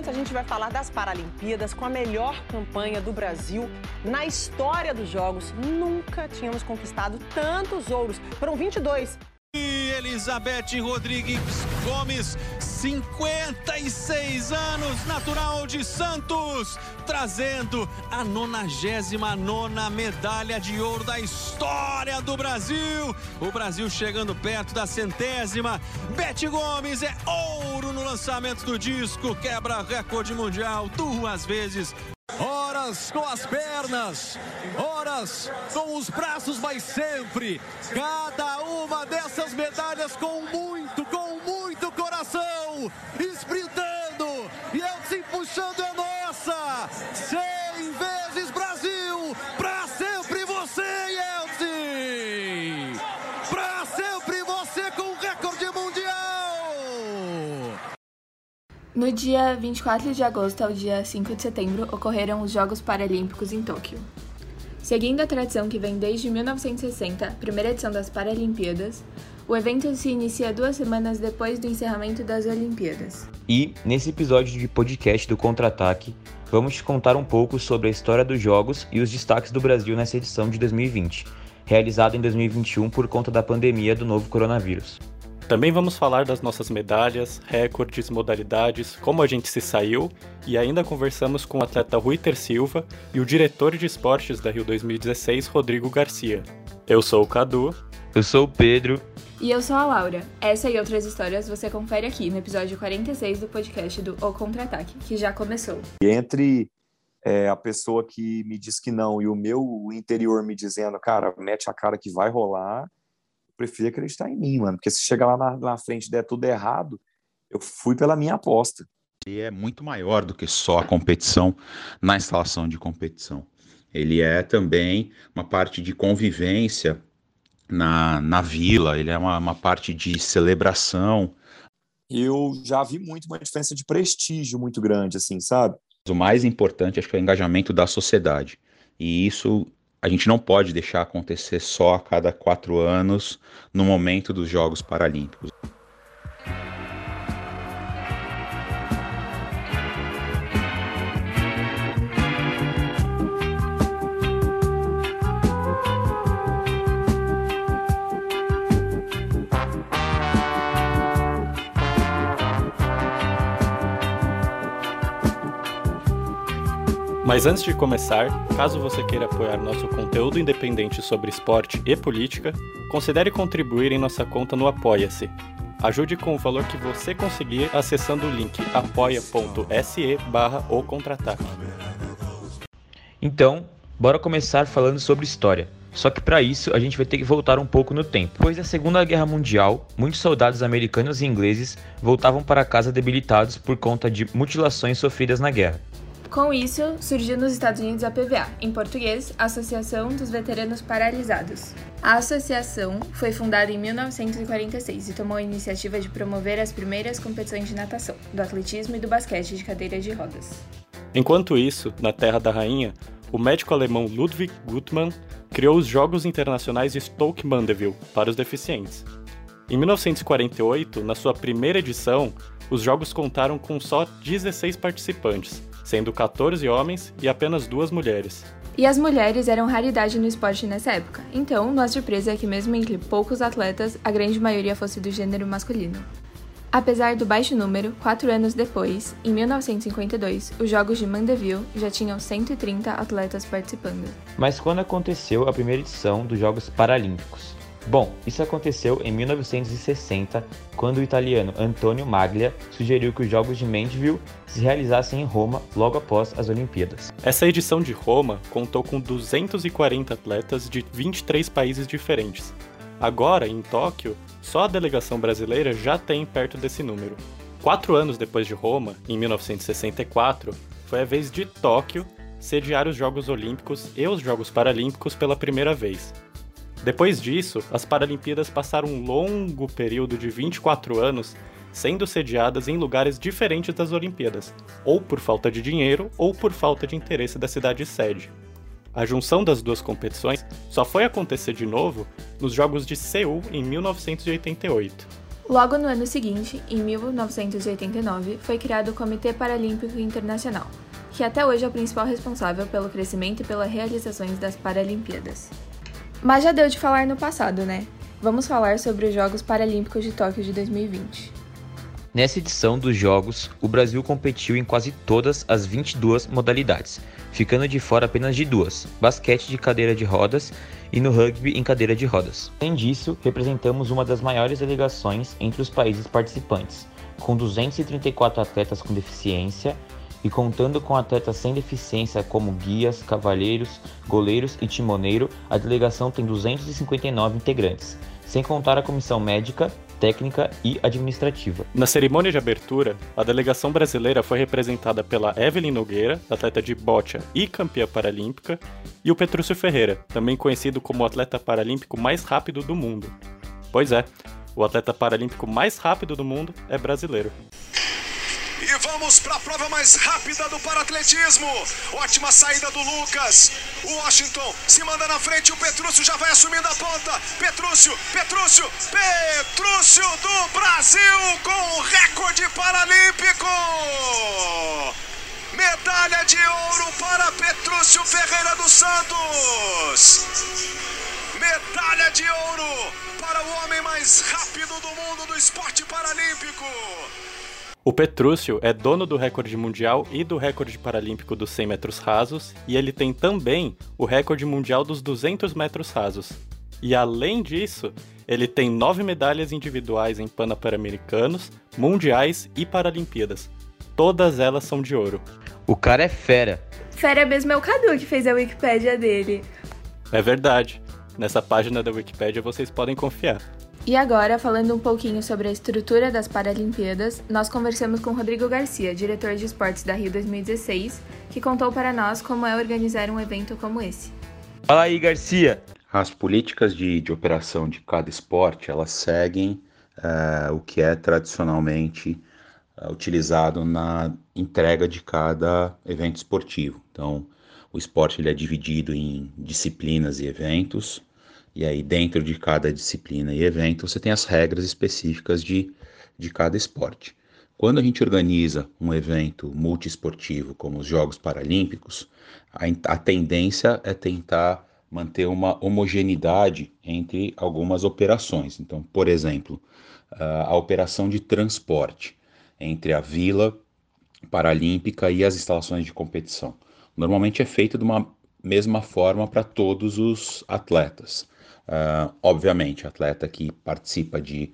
antes a gente vai falar das Paralimpíadas com a melhor campanha do Brasil na história dos Jogos. Nunca tínhamos conquistado tantos ouros. Foram 22. E Elizabeth Rodrigues Gomes, 56 anos, natural de Santos, trazendo a 99 medalha de ouro da história do Brasil. O Brasil chegando perto da centésima. Beth Gomes é ouro no lançamento do disco, quebra recorde mundial duas vezes horas com as pernas, horas com os braços, mas sempre cada uma dessas medalhas com muito, com muito coração, sprintando e assim puxando é nossa. 100 vezes Brasil, pra sempre você, Yeltsin! Pra sempre você com recorde mundial! No dia 24 de agosto ao dia 5 de setembro ocorreram os Jogos Paralímpicos em Tóquio. Seguindo a tradição que vem desde 1960, primeira edição das Paralimpíadas, o evento se inicia duas semanas depois do encerramento das Olimpíadas. E, nesse episódio de podcast do Contra-Ataque, vamos te contar um pouco sobre a história dos Jogos e os destaques do Brasil nessa edição de 2020, realizada em 2021 por conta da pandemia do novo coronavírus. Também vamos falar das nossas medalhas, recordes, modalidades, como a gente se saiu e ainda conversamos com o atleta Ruiter Silva e o diretor de esportes da Rio 2016, Rodrigo Garcia. Eu sou o Cadu. Eu sou o Pedro. E eu sou a Laura. Essa e outras histórias você confere aqui no episódio 46 do podcast do O Contra-Ataque, que já começou. E entre é, a pessoa que me diz que não e o meu interior me dizendo, cara, mete a cara que vai rolar, prefiro acreditar em mim, mano. Porque se chegar lá na, na frente e der tudo errado, eu fui pela minha aposta. E é muito maior do que só a competição na instalação de competição. Ele é também uma parte de convivência na, na vila, ele é uma, uma parte de celebração. Eu já vi muito uma diferença de prestígio muito grande, assim, sabe? O mais importante, acho que é o engajamento da sociedade. E isso a gente não pode deixar acontecer só a cada quatro anos no momento dos Jogos Paralímpicos. Mas antes de começar, caso você queira apoiar nosso conteúdo independente sobre esporte e política, considere contribuir em nossa conta no Apoia-se. Ajude com o valor que você conseguir acessando o link apoia.se barra o contra-ataque. Então, bora começar falando sobre história. Só que para isso a gente vai ter que voltar um pouco no tempo. Depois da Segunda Guerra Mundial, muitos soldados americanos e ingleses voltavam para casa debilitados por conta de mutilações sofridas na guerra. Com isso, surgiu nos Estados Unidos a PVA, em português, Associação dos Veteranos Paralisados. A associação foi fundada em 1946 e tomou a iniciativa de promover as primeiras competições de natação, do atletismo e do basquete de cadeira de rodas. Enquanto isso, na Terra da Rainha, o médico alemão Ludwig Guttmann criou os Jogos Internacionais de Stoke Mandeville para os deficientes. Em 1948, na sua primeira edição, os jogos contaram com só 16 participantes, sendo 14 homens e apenas duas mulheres. E as mulheres eram raridade no esporte nessa época, então não é surpresa que, mesmo entre poucos atletas, a grande maioria fosse do gênero masculino. Apesar do baixo número, quatro anos depois, em 1952, os Jogos de Mandeville já tinham 130 atletas participando. Mas quando aconteceu a primeira edição dos Jogos Paralímpicos? Bom, isso aconteceu em 1960, quando o italiano Antonio Maglia sugeriu que os Jogos de Mandeville se realizassem em Roma logo após as Olimpíadas. Essa edição de Roma contou com 240 atletas de 23 países diferentes. Agora, em Tóquio, só a delegação brasileira já tem perto desse número. Quatro anos depois de Roma, em 1964, foi a vez de Tóquio sediar os Jogos Olímpicos e os Jogos Paralímpicos pela primeira vez. Depois disso, as Paralimpíadas passaram um longo período de 24 anos sendo sediadas em lugares diferentes das Olimpíadas, ou por falta de dinheiro ou por falta de interesse da cidade sede. A junção das duas competições só foi acontecer de novo nos Jogos de Seul em 1988. Logo no ano seguinte, em 1989, foi criado o Comitê Paralímpico Internacional, que até hoje é o principal responsável pelo crescimento e pelas realizações das Paralimpíadas. Mas já deu de falar no passado, né? Vamos falar sobre os Jogos Paralímpicos de Tóquio de 2020. Nessa edição dos Jogos, o Brasil competiu em quase todas as 22 modalidades, ficando de fora apenas de duas: basquete de cadeira de rodas e no rugby em cadeira de rodas. Além disso, representamos uma das maiores delegações entre os países participantes, com 234 atletas com deficiência e contando com atletas sem deficiência como guias, cavalheiros, goleiros e timoneiro, a delegação tem 259 integrantes, sem contar a comissão médica, técnica e administrativa. Na cerimônia de abertura, a delegação brasileira foi representada pela Evelyn Nogueira, atleta de bocha e campeã paralímpica, e o Petrúcio Ferreira, também conhecido como o atleta paralímpico mais rápido do mundo. Pois é, o atleta paralímpico mais rápido do mundo é brasileiro. E vamos para a prova mais rápida do paratletismo. Ótima saída do Lucas. O Washington se manda na frente. O Petrúcio já vai assumindo a ponta. Petrúcio, Petrúcio, Petrúcio do Brasil com recorde paralímpico. Medalha de ouro para Petrúcio Ferreira dos Santos. Medalha de ouro para o homem mais rápido do mundo do esporte paralímpico. O Petrúcio é dono do recorde mundial e do recorde paralímpico dos 100 metros rasos, e ele tem também o recorde mundial dos 200 metros rasos. E além disso, ele tem nove medalhas individuais em Pan-Americanos, Mundiais e Paralimpíadas. Todas elas são de ouro. O cara é fera. Fera mesmo é o Cadu que fez a Wikipédia dele. É verdade. Nessa página da Wikipédia vocês podem confiar. E agora, falando um pouquinho sobre a estrutura das Paralimpíadas, nós conversamos com Rodrigo Garcia, diretor de esportes da Rio 2016, que contou para nós como é organizar um evento como esse. Fala aí, Garcia! As políticas de, de operação de cada esporte, elas seguem uh, o que é tradicionalmente uh, utilizado na entrega de cada evento esportivo. Então, o esporte ele é dividido em disciplinas e eventos, e aí, dentro de cada disciplina e evento, você tem as regras específicas de, de cada esporte. Quando a gente organiza um evento multiesportivo, como os Jogos Paralímpicos, a, a tendência é tentar manter uma homogeneidade entre algumas operações. Então, por exemplo, a operação de transporte entre a vila paralímpica e as instalações de competição. Normalmente é feita de uma mesma forma para todos os atletas. Uh, obviamente, atleta que participa de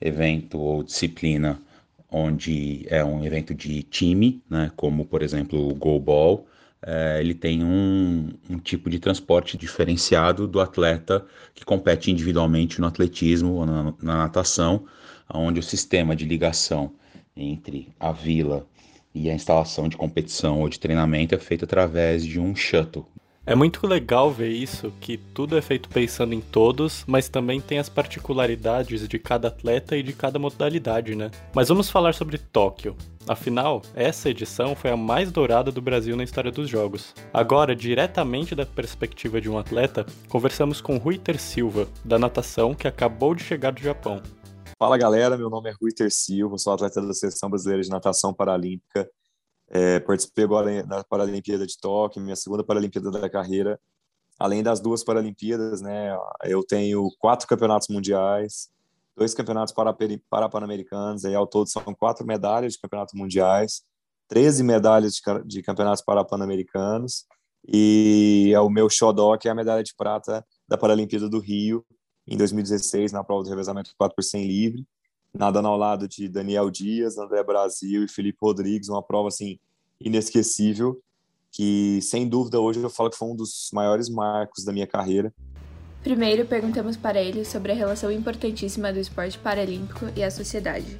evento ou disciplina onde é um evento de time, né, como por exemplo o goalball, uh, ele tem um, um, tipo de transporte diferenciado do atleta que compete individualmente no atletismo ou na, na natação, onde o sistema de ligação entre a vila e a instalação de competição ou de treinamento é feito através de um shuttle, é muito legal ver isso, que tudo é feito pensando em todos, mas também tem as particularidades de cada atleta e de cada modalidade, né? Mas vamos falar sobre Tóquio. Afinal, essa edição foi a mais dourada do Brasil na história dos Jogos. Agora, diretamente da perspectiva de um atleta, conversamos com Ruiter Silva, da natação, que acabou de chegar do Japão. Fala galera, meu nome é Ruiter Silva, sou atleta da Seleção Brasileira de Natação Paralímpica é, participei agora na Paralimpíada de Tóquio, minha segunda Paralimpíada da carreira. Além das duas Paralimpíadas, né, eu tenho quatro campeonatos mundiais, dois campeonatos para-pan-americanos, aí ao todo são quatro medalhas de campeonatos mundiais, 13 medalhas de, de campeonatos para-pan-americanos, e é o meu xodó, que é a medalha de prata da Paralimpíada do Rio, em 2016, na prova do revezamento 4 por 100 livre nadando ao lado de Daniel Dias, André Brasil e Felipe Rodrigues, uma prova assim inesquecível, que sem dúvida hoje eu falo que foi um dos maiores marcos da minha carreira. Primeiro, perguntamos para ele sobre a relação importantíssima do esporte paralímpico e a sociedade.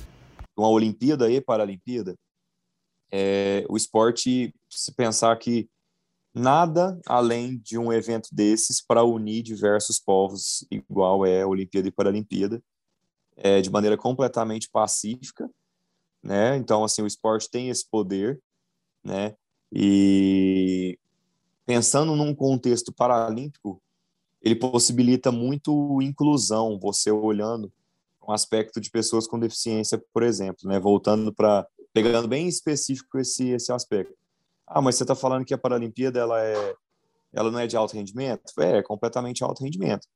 Uma Olimpíada e Paralimpíada, é, o esporte, se pensar que nada além de um evento desses para unir diversos povos, igual é a Olimpíada e Paralimpíada, é, de maneira completamente pacífica, né? Então, assim, o esporte tem esse poder, né? E pensando num contexto paralímpico, ele possibilita muito inclusão, você olhando um aspecto de pessoas com deficiência, por exemplo, né? Voltando para pegando bem específico esse esse aspecto. Ah, mas você está falando que a Paralimpíada ela é ela não é de alto rendimento? É, é completamente alto rendimento.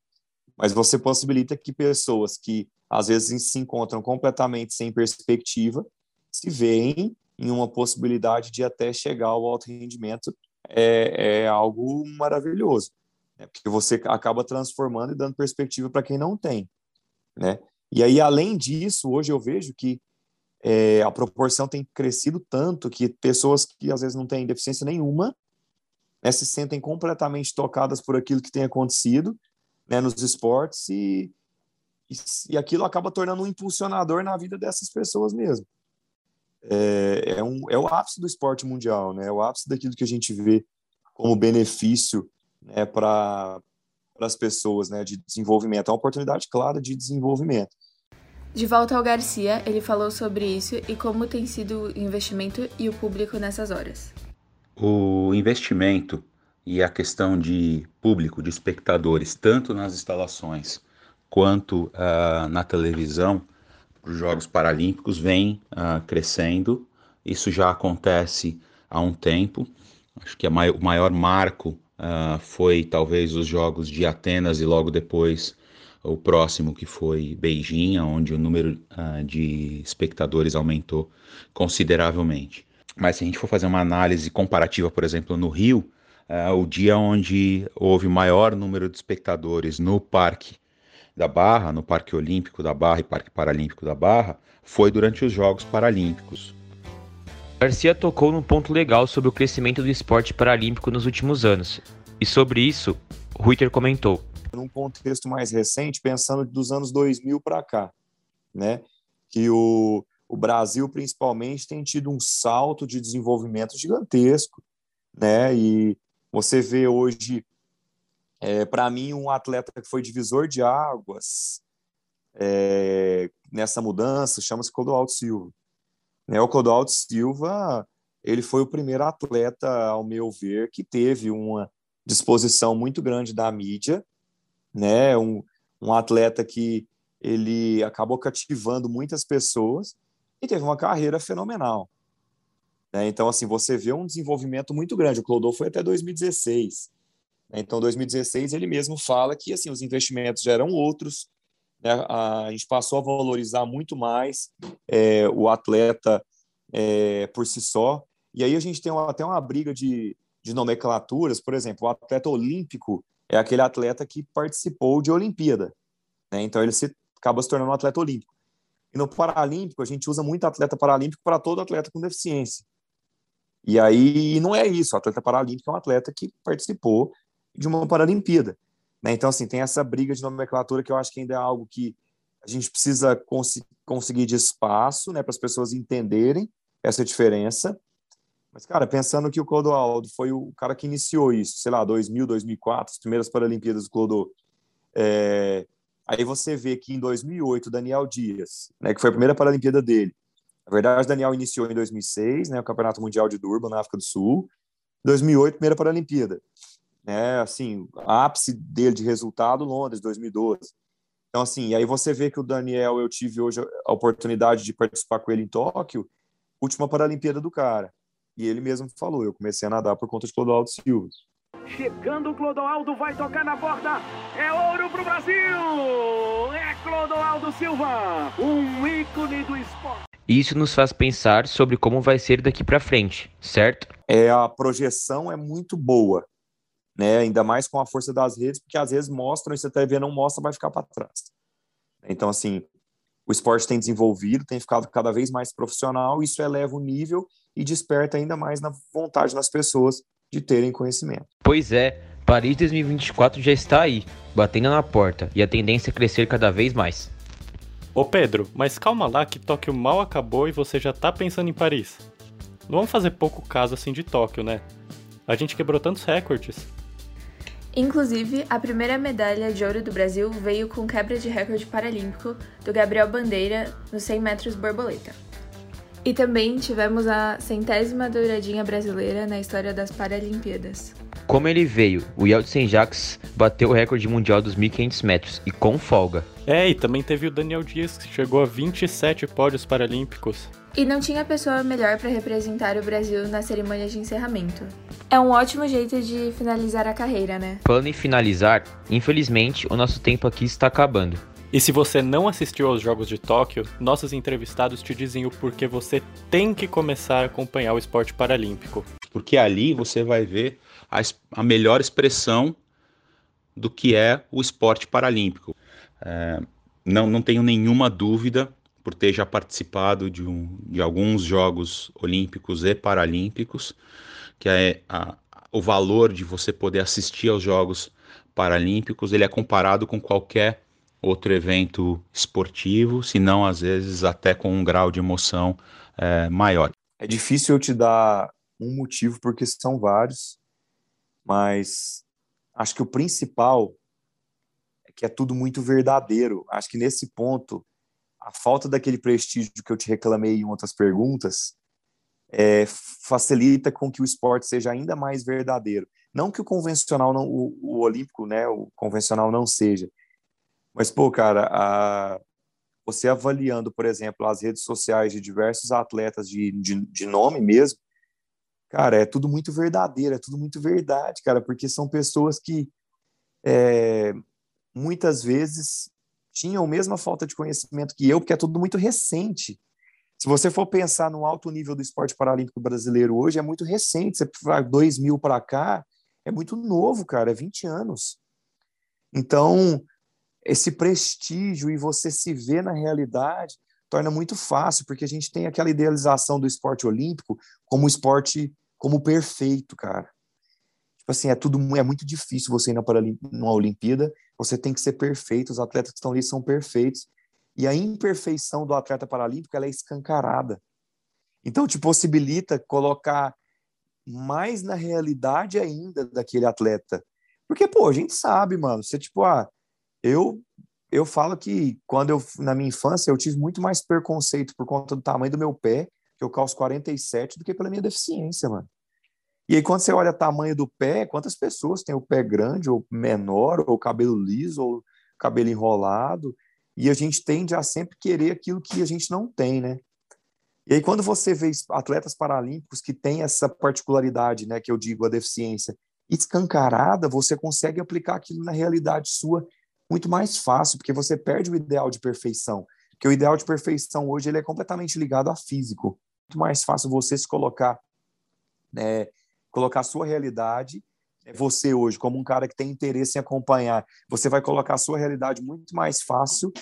Mas você possibilita que pessoas que às vezes se encontram completamente sem perspectiva se veem em uma possibilidade de até chegar ao alto rendimento é, é algo maravilhoso, né? porque você acaba transformando e dando perspectiva para quem não tem, né? E aí, além disso, hoje eu vejo que é, a proporção tem crescido tanto que pessoas que às vezes não têm deficiência nenhuma né, se sentem completamente tocadas por aquilo que tem acontecido né, nos esportes e, e, e, aquilo acaba tornando um impulsionador na vida dessas pessoas mesmo. É, é, um, é o ápice do esporte mundial, né, é o ápice daquilo que a gente vê como benefício né, para as pessoas né, de desenvolvimento. É uma oportunidade clara de desenvolvimento. De volta ao Garcia, ele falou sobre isso e como tem sido o investimento e o público nessas horas. O investimento e a questão de público, de espectadores, tanto nas instalações quanto uh, na televisão, para os Jogos Paralímpicos, vem uh, crescendo. Isso já acontece há um tempo. Acho que mai o maior marco uh, foi talvez os Jogos de Atenas e logo depois o próximo que foi Beijing, onde o número uh, de espectadores aumentou consideravelmente. Mas se a gente for fazer uma análise comparativa, por exemplo, no Rio, uh, o dia onde houve o maior número de espectadores no Parque da Barra, no Parque Olímpico da Barra e Parque Paralímpico da Barra, foi durante os Jogos Paralímpicos. Garcia tocou num ponto legal sobre o crescimento do esporte paralímpico nos últimos anos. E sobre isso, Ruiter comentou: num contexto mais recente, pensando dos anos 2000 para cá, né? Que o, o Brasil, principalmente, tem tido um salto de desenvolvimento gigantesco, né? E você vê hoje, é, para mim, um atleta que foi divisor de águas é, nessa mudança chama-se Clodoaldo Silva. Né? O Clodoaldo Silva ele foi o primeiro atleta, ao meu ver, que teve uma disposição muito grande da mídia né? Um, um atleta que ele acabou cativando muitas pessoas e teve uma carreira fenomenal. Né? Então, assim, você vê um desenvolvimento muito grande. O Clodô foi até 2016. Né? Então, 2016 ele mesmo fala que assim os investimentos já eram outros. Né? A gente passou a valorizar muito mais é, o atleta é, por si só. E aí a gente tem uma, até uma briga de, de nomenclaturas. Por exemplo, o atleta olímpico é aquele atleta que participou de Olimpíada. Né? Então ele se, acaba se tornando um atleta olímpico. E no Paralímpico, a gente usa muito atleta paralímpico para todo atleta com deficiência. E aí não é isso. O atleta paralímpico é um atleta que participou de uma Paralimpíada. Né? Então, assim, tem essa briga de nomenclatura que eu acho que ainda é algo que a gente precisa cons conseguir de espaço né, para as pessoas entenderem essa diferença mas, cara, pensando que o Clodoaldo foi o cara que iniciou isso, sei lá, 2000, 2004, as primeiras Paralimpíadas do Clodo. É... Aí você vê que em 2008, Daniel Dias, né, que foi a primeira Paralimpíada dele. Na verdade, Daniel iniciou em 2006, né, o Campeonato Mundial de Durban, na África do Sul. 2008, primeira Paralimpíada. Né, assim, ápice dele de resultado, Londres, 2012. Então, assim, aí você vê que o Daniel, eu tive hoje a oportunidade de participar com ele em Tóquio, última Paralimpíada do cara. E ele mesmo falou: eu comecei a nadar por conta de Clodoaldo Silva. Chegando o Clodoaldo, vai tocar na porta. É ouro pro Brasil! É Clodoaldo Silva, um ícone do esporte. Isso nos faz pensar sobre como vai ser daqui para frente, certo? É, a projeção é muito boa, né? Ainda mais com a força das redes, porque às vezes mostram e se a TV não mostra, vai ficar para trás. Então, assim, o esporte tem desenvolvido, tem ficado cada vez mais profissional, isso eleva o nível e desperta ainda mais na vontade das pessoas de terem conhecimento. Pois é, Paris 2024 já está aí, batendo na porta, e a tendência é crescer cada vez mais. Ô Pedro, mas calma lá que Tóquio mal acabou e você já tá pensando em Paris. Não vamos fazer pouco caso assim de Tóquio, né? A gente quebrou tantos recordes. Inclusive, a primeira medalha de ouro do Brasil veio com quebra de recorde paralímpico do Gabriel Bandeira nos 100 metros borboleta. E também tivemos a centésima douradinha brasileira na história das Paralimpíadas. Como ele veio, o Yeltsin Jacques bateu o recorde mundial dos 1.500 metros e com folga. É, e também teve o Daniel Dias, que chegou a 27 pódios paralímpicos. E não tinha pessoa melhor para representar o Brasil na cerimônia de encerramento. É um ótimo jeito de finalizar a carreira, né? Falando em finalizar, infelizmente o nosso tempo aqui está acabando. E se você não assistiu aos Jogos de Tóquio, nossos entrevistados te dizem o porquê você tem que começar a acompanhar o esporte paralímpico. Porque ali você vai ver a, a melhor expressão do que é o esporte paralímpico. É, não, não tenho nenhuma dúvida, por ter já participado de, um, de alguns Jogos Olímpicos e Paralímpicos, que é a, o valor de você poder assistir aos Jogos Paralímpicos, ele é comparado com qualquer outro evento esportivo, se não às vezes até com um grau de emoção é, maior. É difícil eu te dar um motivo, porque são vários, mas acho que o principal é que é tudo muito verdadeiro. Acho que nesse ponto, a falta daquele prestígio que eu te reclamei em outras perguntas é, facilita com que o esporte seja ainda mais verdadeiro. Não que o convencional, não, o, o olímpico, né, o convencional não seja, mas, pô, cara, a, você avaliando, por exemplo, as redes sociais de diversos atletas de, de, de nome mesmo, cara, é tudo muito verdadeiro, é tudo muito verdade, cara, porque são pessoas que é, muitas vezes tinham a mesma falta de conhecimento que eu, porque é tudo muito recente. Se você for pensar no alto nível do esporte paralímpico brasileiro hoje, é muito recente. Você vai 2000 para cá, é muito novo, cara, é 20 anos. Então, esse prestígio e você se ver na realidade torna muito fácil, porque a gente tem aquela idealização do esporte olímpico como esporte como perfeito, cara. Tipo assim, é tudo é muito difícil você ir na numa Olimpíada, você tem que ser perfeito, os atletas que estão ali são perfeitos. E a imperfeição do atleta paralímpico ela é escancarada. Então te possibilita colocar mais na realidade ainda daquele atleta. Porque, pô, a gente sabe, mano, você tipo, ah, eu eu falo que quando eu na minha infância eu tive muito mais preconceito por conta do tamanho do meu pé, que eu calço 47, do que pela minha deficiência, mano. E aí quando você olha o tamanho do pé, quantas pessoas têm o pé grande ou menor, ou cabelo liso, ou cabelo enrolado, e a gente tende a sempre querer aquilo que a gente não tem, né? E aí quando você vê atletas paralímpicos que têm essa particularidade, né, que eu digo a deficiência, escancarada, você consegue aplicar aquilo na realidade sua muito mais fácil, porque você perde o ideal de perfeição. Porque o ideal de perfeição hoje ele é completamente ligado a físico. Muito mais fácil você se colocar, né, colocar a sua realidade. É você hoje, como um cara que tem interesse em acompanhar, você vai colocar a sua realidade muito mais fácil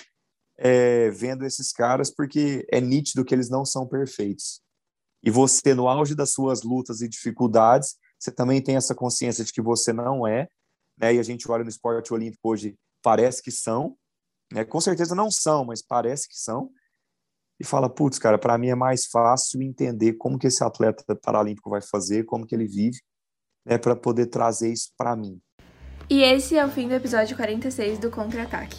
é, vendo esses caras, porque é nítido que eles não são perfeitos. E você, no auge das suas lutas e dificuldades, você também tem essa consciência de que você não é, né? E a gente olha no esporte olímpico hoje, parece que são, né? com certeza não são, mas parece que são, e fala, putz, cara, para mim é mais fácil entender como que esse atleta paralímpico vai fazer, como que ele vive, né, para poder trazer isso para mim. E esse é o fim do episódio 46 do Contra-Ataque.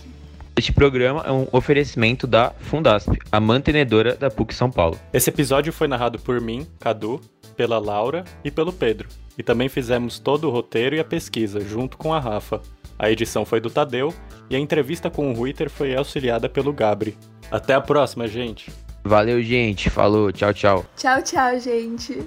Este programa é um oferecimento da Fundasp, a mantenedora da PUC São Paulo. Esse episódio foi narrado por mim, Cadu, pela Laura e pelo Pedro. E também fizemos todo o roteiro e a pesquisa, junto com a Rafa. A edição foi do Tadeu e a entrevista com o Ruiter foi auxiliada pelo Gabri. Até a próxima, gente! Valeu, gente. Falou. Tchau, tchau. Tchau, tchau, gente.